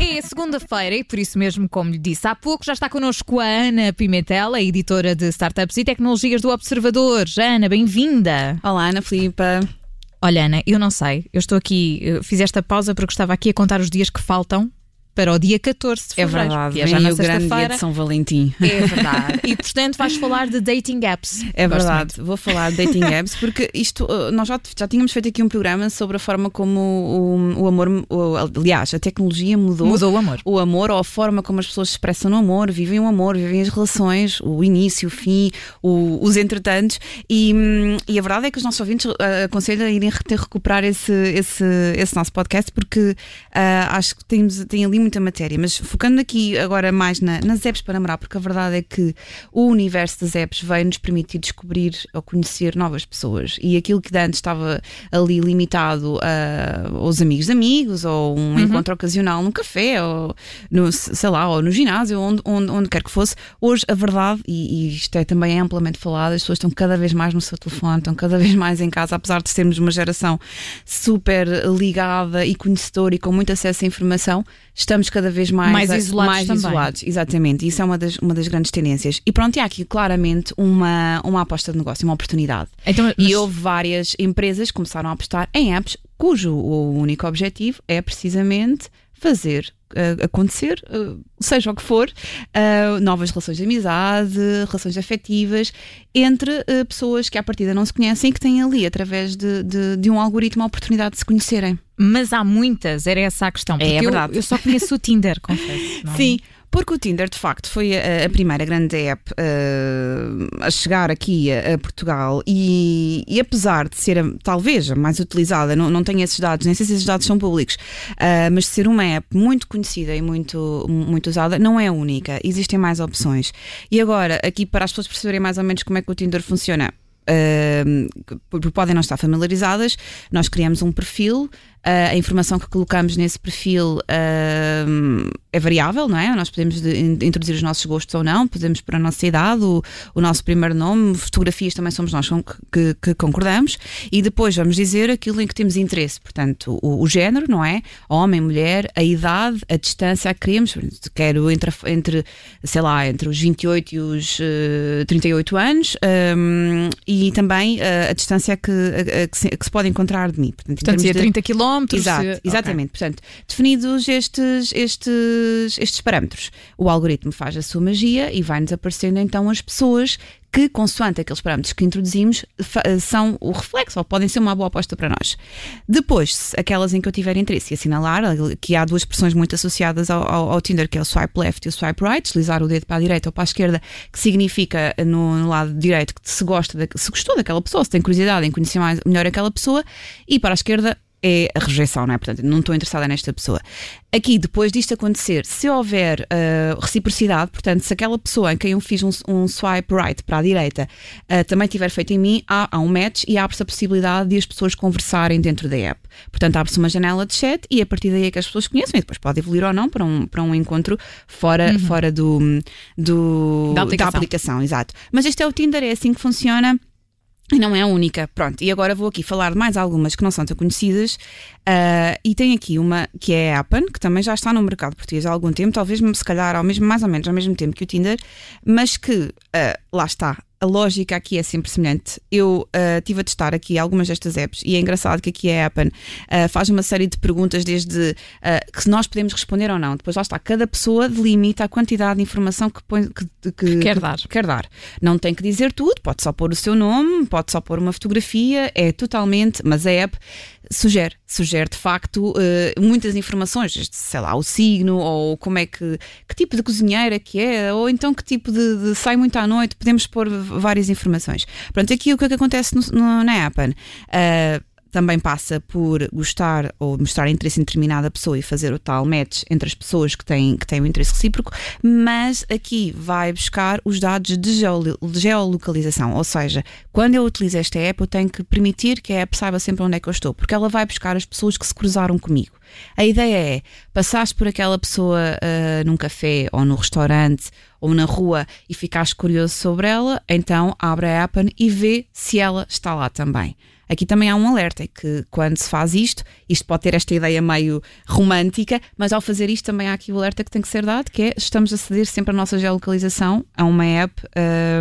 É segunda-feira e por isso mesmo, como lhe disse há pouco, já está connosco a Ana Pimentel, a editora de Startups e Tecnologias do Observador. Ana, bem-vinda. Olá, Ana Filipa. Olha, Ana, eu não sei, eu estou aqui, eu fiz esta pausa porque estava aqui a contar os dias que faltam para o dia 14 de É fevereiro. verdade, que é já na o grande dia de São Valentim. É verdade. E portanto vais falar de dating apps. É verdade, vou falar de dating apps porque isto, uh, nós já, já tínhamos feito aqui um programa sobre a forma como o, o amor, o- aliás, a tecnologia mudou. Mudou o amor. O amor ou a forma como as pessoas se expressam no amor, vivem o amor, vivem as relações, o início, o fim, o- os entretantos. E, e a verdade é que os nossos ouvintes uh, aconselho a irem recuperar esse, esse, esse nosso podcast porque uh, acho que temos, tem ali muita matéria. Mas focando aqui agora mais na- nas apps para namorar, porque a verdade é que o universo das apps veio nos permitir descobrir ou conhecer novas pessoas. E aquilo que de antes estava ali limitado a- aos amigos de amigos, ou um encontro ocasional num café, ou no, sei lá, ou no ginásio, onde, onde, onde quer que fosse, hoje a verdade, e, e isto é também amplamente falado, as pessoas estão cada vez mais no seu telefone, estão cada vez mais em casa, apesar de sermos uma geração super ligada e conhecedora e com muito acesso à informação, estamos cada vez mais, Mais isolados mais também. isolados. Exatamente, isso é uma das, uma das grandes tendências. E pronto, e há aqui claramente uma, uma aposta de negócio, uma oportunidade. Então, mas- E houve várias empresas que começaram a apostar em apps cujo o único objetivo é precisamente fazer uh, acontecer, uh, seja o que for, uh, novas relações de amizade, relações afetivas entre pessoas que à partida não se conhecem e que têm ali, através de, de, de um algoritmo, a oportunidade de se conhecerem. mas há muitas, era essa a questão. É, Porque é eu- verdade. Eu, só conheço o Tinder, confesso. não é? Sim, porque o Tinder, de facto, foi a, a primeira grande app uh, a chegar aqui a, a Portugal e, e apesar de ser a- talvez a mais utilizada, não, não tenho esses dados, nem sei se esses dados são públicos, uh, mas de ser uma app muito conhecida e muito, muito usada, não é única. Existem mais opções. E agora, aqui para as pessoas perceberem mais ou menos como é que o Tinder funciona. uh, podem não estar familiarizadas, nós criamos um perfil, a informação que colocamos nesse perfil uh, é variável, não é? Nós podemos de- in- introduzir os nossos gostos ou não, podemos pôr a nossa idade, o, o nosso primeiro nome, fotografias também somos nós que, que concordamos, e depois vamos dizer aquilo em que temos interesse, portanto, o, o género, não é? Homem, mulher, a idade, a distância a que queremos, quero entre, entre, sei lá, entre os 28 e os eh, 38 anos, um, e também eh, a distância que, a- a que se, que se pode encontrar de mim. Portanto, Portanto, se é termos de- 30 km. Exato, exatamente. Portanto, definidos estes, estes, estes parâmetros, o algoritmo faz a sua magia e vai-nos aparecendo então as pessoas que, consoante aqueles parâmetros que introduzimos, fa- são o reflexo ou podem ser uma boa aposta para nós. Depois, se aquelas em que eu tiver interesse e assinalar que há duas expressões muito associadas ao, ao- ao Tinder, que é o swipe left e o swipe right, deslizar o dedo para a direita ou para a esquerda, que significa no, no lado direito que se gosta, da- se gostou daquela pessoa, se tem curiosidade em conhecer mais, melhor aquela pessoa, e para a esquerda é a rejeição, não é? Portanto, não estou interessada nesta pessoa. Aqui, depois disto acontecer, se houver ah, reciprocidade, portanto, se aquela pessoa em quem eu fiz um, um swipe right para a direita ah, também tiver feito em mim, há, há um match e abre-se a possibilidade de as pessoas conversarem dentro da app. Portanto, abre-se uma janela de chat e a partir daí é que as pessoas conhecem e depois pode evoluir ou não para um, para um encontro fora, fora do, do, Da aplicação. aplicação. Exato. Mas este é o Tinder, é assim que funciona. E não é a única. Pronto, e agora vou aqui falar de mais algumas que não são tão conhecidas. Ah, e tem aqui uma que é a Appen, que também já está no mercado português há algum tempo, talvez se calhar ao mesmo, mais ou menos ao mesmo tempo que o Tinder, mas que ah, lá está. A lógica aqui é sempre semelhante. Eu ah, tive a testar aqui algumas destas apps e é engraçado que aqui a Appen ah, faz uma série de perguntas desde ah, que nós podemos responder ou não. Depois lá está, cada pessoa delimita a quantidade de informação que, põe, que, que- quer que- dar. quer dar. Não tem que dizer tudo, pode só pôr o seu nome, pode só pôr uma fotografia, é totalmente, mas a app sugere, sugere de facto eh, muitas informações, sei lá, o signo, ou como é que, que tipo de cozinheira que é, ou então que tipo de, de sai muito à noite, podemos pôr várias informações. Pronto, aqui o que é que acontece no- no- na Appen? Eh, também passa por gostar ou mostrar interesse em determinada pessoa e fazer o tal match entre as pessoas que têm, que têm o interesse recíproco, mas aqui vai buscar os dados de geolocalização, ou seja, quando eu utilizo esta app, eu tenho que permitir que a app saiba sempre onde é que eu estou, porque ela vai buscar as pessoas que se cruzaram comigo. A ideia é, passaste por aquela pessoa uh, num café ou no restaurante ou na rua e ficaste curioso sobre ela, então abre a app e vê se ela está lá também. Aqui também há um alerta, é que quando se faz isto, isto pode ter esta ideia meio romântica, mas ao fazer isto também há aqui o alerta que tem que ser dado, que é estamos a ceder sempre a nossa geolocalização a uma app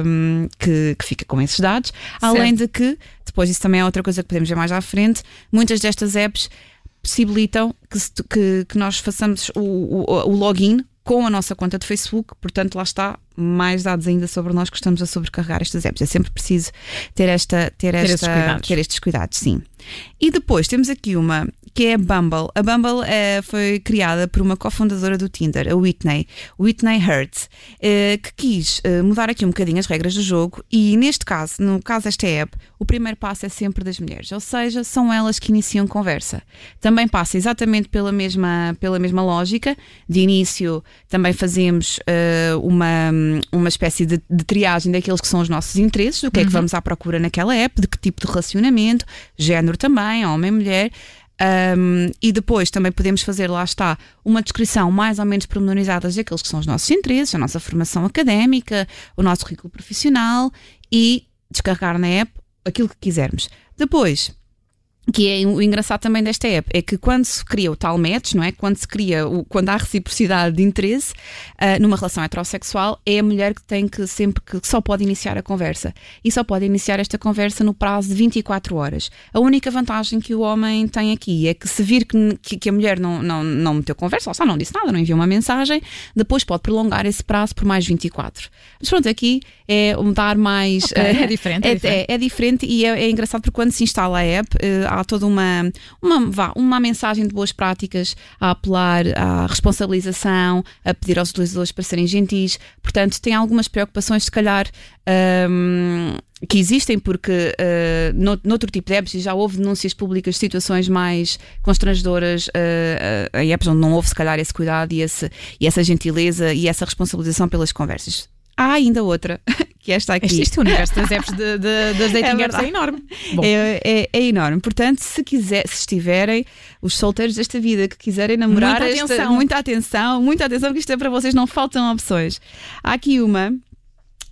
um, que, que, fica com esses dados, certo. além de que, depois isso também é outra coisa que podemos ver mais à frente, muitas destas apps possibilitam que, que, que nós façamos o, o, o login com a nossa conta de Facebook, portanto, lá está mais dados ainda sobre nós que estamos a sobrecarregar estas apps. É sempre preciso ter, esta, ter, ter, esta, ter estes cuidados, sim. E depois temos aqui uma que é a Bumble. A Bumble é, foi criada por uma cofundadora do Tinder, a Whitney, Whitney Hurt, é, que quis é, mudar aqui um bocadinho as regras do jogo e neste caso, no caso desta app, o primeiro passo é sempre das mulheres, ou seja, são elas que iniciam conversa. Também passa exatamente pela mesma, pela mesma lógica. De início, também fazemos uma, uma espécie de, de, triagem daqueles que são os nossos interesses, do que uhum. é que vamos à procura naquela app, de que tipo de relacionamento, género também, homem, mulher. Um, e depois também podemos fazer, lá está, uma descrição mais ou menos pormenorizada daqueles que são os nossos interesses, a nossa formação académica, o nosso currículo profissional e descarregar na app aquilo que quisermos. Depois, que é o engraçado também desta app é que quando se cria o tal match, não é? Quando se cria, o, quando há reciprocidade de interesse uh, numa relação heterossexual, é a mulher que tem que sempre que só pode iniciar a conversa e só pode iniciar esta conversa no prazo de 24 horas. A única vantagem que o homem tem aqui é que se vir que, que, que a mulher não, não, não meteu conversa, ou só não disse nada, não enviou uma mensagem, depois pode prolongar esse prazo por mais 24. Mas pronto, aqui é um dar mais. Okay, uh, é diferente. É, é, diferente. É, é diferente e é, é, engraçado porque quando se instala a app, uh, há toda uma, uma, vá, uma mensagem de boas práticas a apelar à responsabilização, a pedir aos utilizadores para serem gentis. Portanto, tem algumas preocupações, se calhar. Um, que existem, porque uh, no, noutro tipo de apps já houve denúncias públicas de situações mais constrangedoras uh, uh, em apps onde não houve, se calhar, esse cuidado e, esse, e essa gentileza e essa responsabilização pelas conversas. Há ainda outra, que esta aqui. Este, este universo das apps de, de, das dating é apps é enorme. É, é, é, enorme. Portanto, se, quiser, se estiverem os solteiros desta vida que quiserem namorar, muita, esta, atenção. muita atenção, muita atenção, porque isto é para vocês, não faltam opções. Há aqui uma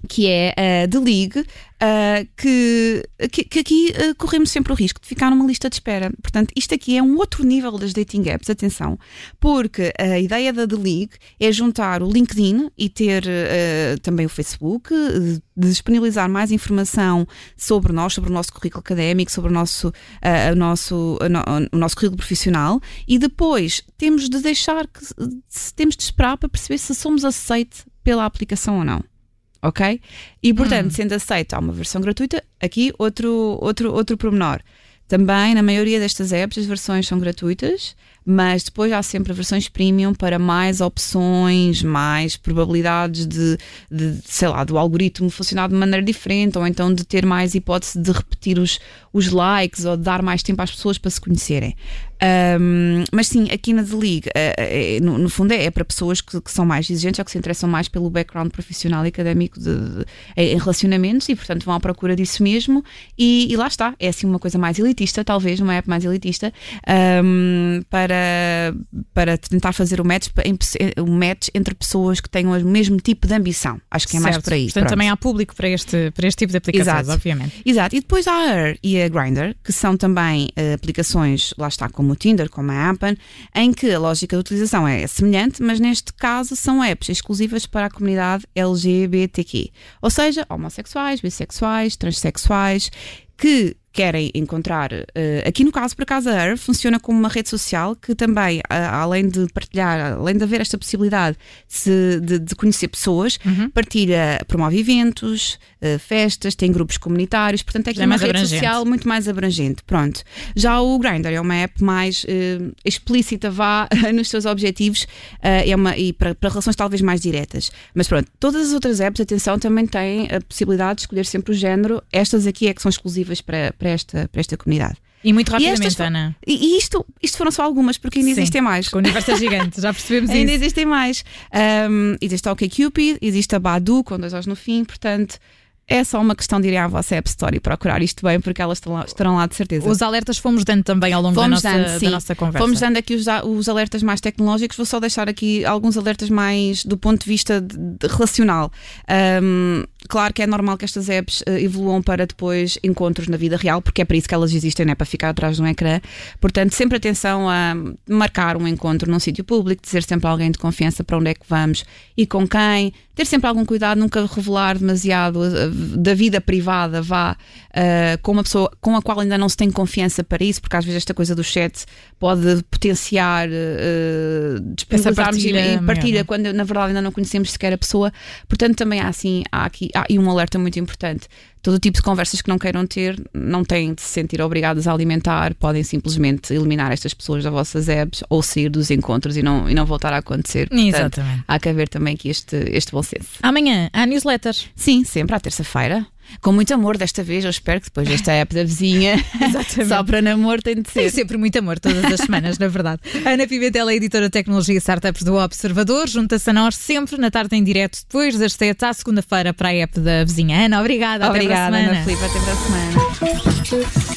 que é a The League, uh, que, que, que, aqui uh, corremos sempre o risco de ficar numa lista de espera. Portanto, isto aqui é um outro nível das dating apps, atenção, porque a ideia da The League é juntar o LinkedIn e ter uh, também o Facebook, disponibilizar mais informação sobre nós, sobre o nosso currículo académico, sobre o nosso, o nosso, o nosso currículo profissional e depois temos de deixar que temos de esperar para perceber se somos aceitos pela aplicação ou não ok? E portanto, hum. sendo aceito, há uma versão gratuita. Aqui outro, outro, outro pormenor. Também, na maioria destas apps, as versões são gratuitas, mas depois há sempre versões premium para mais opções, mais probabilidades de, de, sei lá, do algoritmo funcionar de maneira diferente, ou então de ter mais hipótese de repetir os, os likes ou de dar mais tempo às pessoas para se conhecerem. Um, mas sim, aqui na The League, uh, no, no, fundo, é, é para pessoas que, que, são mais exigentes ou que se interessam mais pelo background profissional e académico de, de, em relacionamentos e, portanto, vão à procura disso mesmo. E, e, lá está, é assim uma coisa mais elitista, talvez, uma app mais elitista, um, para, para tentar fazer o match, o match entre pessoas que tenham o mesmo tipo de ambição. Acho que é certo. mais por aí. Portanto, Pronto. também há público para este, para este tipo de aplicações, Exato. obviamente. Exato. E depois há a Her e a Grindr, que são também uh, aplicações, lá está, como como o Tinder, como a Appen, em que a lógica de utilização é semelhante, mas neste caso são apps exclusivas para a comunidade LGBTQ, ou seja, homossexuais, bissexuais, transexuais, que querem encontrar. Uh, aqui no caso, por acaso, a Air funciona como uma rede social que também, uh, além de partilhar, além de haver esta possibilidade de, de, conhecer pessoas, uhum. partilha, promove eventos, uh, festas, tem grupos comunitários, portanto é aqui é uma rede abrangente. social muito mais abrangente. Pronto. Já o Grindr é uma app mais explícita, vá nos seus objetivos é uma, e para, para relações talvez mais diretas. Mas pronto, todas as outras apps, atenção, também têm a possibilidade de escolher sempre o género. Estas aqui é que são exclusivas para, para para esta, para esta comunidade. E muito rapidamente, estas, Ana. E, e, isto, isto foram só algumas, porque ainda Sim, existem mais. O universo é gigante, já percebemos ainda isso. existem mais. Um, existe a OkCupid, existe a Badu, com dois olhos no fim, portanto é só uma questão de ir à vossa App Store e procurar isto bem, porque elas lá, estarão lá de certeza. Os alertas fomos dando também ao longo fomos da, nossa, dando, da nossa conversa. Fomos dando aqui os, os, alertas mais tecnológicos, vou só deixar aqui alguns alertas mais do ponto de vista de, de relacional. Um, claro que é normal que estas apps uh, evoluam para depois encontros na vida real, porque é para isso que elas existem, não é para ficar atrás de um ecrã. Portanto, sempre atenção a marcar um encontro num sítio público, dizer sempre a alguém de confiança para onde é que vamos e com quem, ter sempre algum cuidado, nunca revelar demasiado uh, da vida privada vá uh, com uma pessoa com a qual ainda não se tem confiança para isso, porque às vezes esta coisa do chat pode potenciar uh, disponibilizarmos partilha, e partilha mesmo. quando na verdade ainda não conhecemos sequer a pessoa. Portanto, também há assim, há aqui há, e um alerta muito importante. Todo tipo de conversas que não queiram ter não têm de se sentir obrigadas a alimentar, podem simplesmente eliminar estas pessoas das vossas apps ou sair dos encontros e não, e não voltar a acontecer. Portanto, Exatamente. há que haver também aqui este, este bom senso. Amanhã, há newsletter. Sim, sempre à terça-feira. Com muito amor desta vez, eu espero que depois desta app da vizinha, só para namoro tem de ser. Tem sempre muito amor todas as semanas, na verdade. Ana Pimentel é editora de tecnologia e startups do Observador, junta-se a nós sempre na tarde em direto, depois das 7 à segunda-feira para a app da vizinha. Ana, obrigada. Obrigada, até para a Ana Filipe. Até para a